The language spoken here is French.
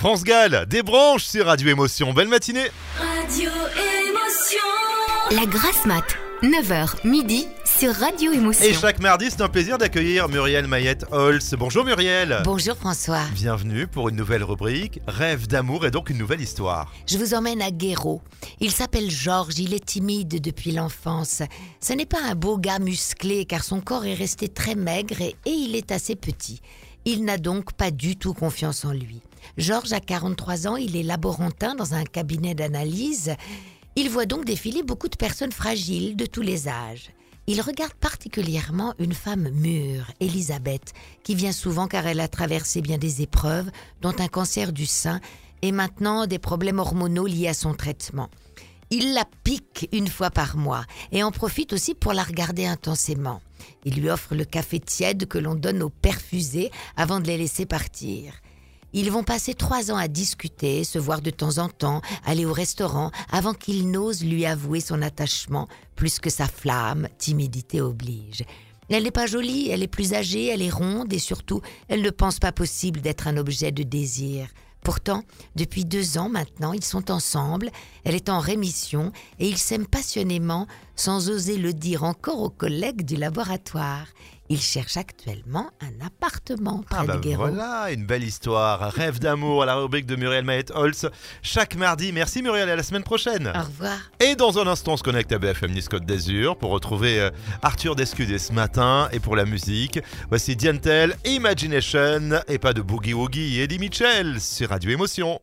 France Gall, des branches sur Radio Émotion. Belle matinée. Radio Émotion. La grasse mat, 9h midi sur Radio Émotion. Et chaque mardi, c'est un plaisir d'accueillir Muriel Mayette Holz. Bonjour Muriel. Bonjour François. Bienvenue pour une nouvelle rubrique, Rêve d'amour et donc une nouvelle histoire. Je vous emmène à Guéraud. Il s'appelle Georges, il est timide depuis l'enfance. Ce n'est pas un beau gars musclé car son corps est resté très maigre et, et il est assez petit. Il n'a donc pas du tout confiance en lui. Georges a 43 ans, il est laborantin dans un cabinet d'analyse. Il voit donc défiler beaucoup de personnes fragiles de tous les âges. Il regarde particulièrement une femme mûre, Elisabeth, qui vient souvent car elle a traversé bien des épreuves, dont un cancer du sein et maintenant des problèmes hormonaux liés à son traitement. Il la pique une fois par mois et en profite aussi pour la regarder intensément. Il lui offre le café tiède que l'on donne aux perfusés avant de les laisser partir. Ils vont passer trois ans à discuter, se voir de temps en temps, aller au restaurant, avant qu'il n'ose lui avouer son attachement, plus que sa flamme, timidité oblige. Elle n'est pas jolie, elle est plus âgée, elle est ronde et surtout, elle ne pense pas possible d'être un objet de désir. Pourtant, depuis deux ans maintenant, ils sont ensemble, elle est en rémission et ils s'aiment passionnément sans oser le dire encore aux collègues du laboratoire. Ils cherchent actuellement un appartement près Ah bah de voilà, une belle histoire. Rêve d'amour à la rubrique de Muriel Mayette Holz. Chaque mardi. Merci Muriel, à la semaine prochaine. Au revoir. Et dans un instant, on se connecte à BFM Nice Côte d'Azur pour retrouver euh, Arthur Descudé ce matin. Et pour la musique, voici Diantel, Imagination et pas de Boogie Woogie, Eddie Mitchell sur Radio Émotion.